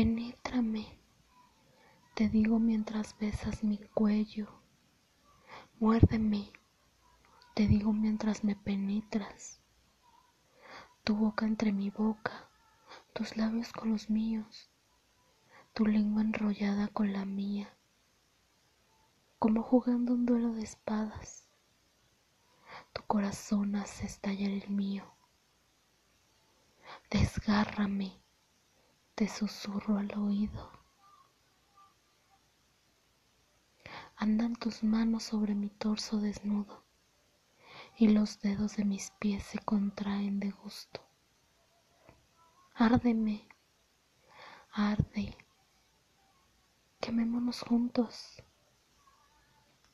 Penétrame, te digo mientras besas mi cuello. Muérdeme, te digo mientras me penetras. Tu boca entre mi boca, tus labios con los míos, tu lengua enrollada con la mía, como jugando un duelo de espadas. Tu corazón hace estallar el mío. Desgárrame, te susurro al oído. Andan tus manos sobre mi torso desnudo y los dedos de mis pies se contraen de gusto. Árdeme, arde, quemémonos juntos.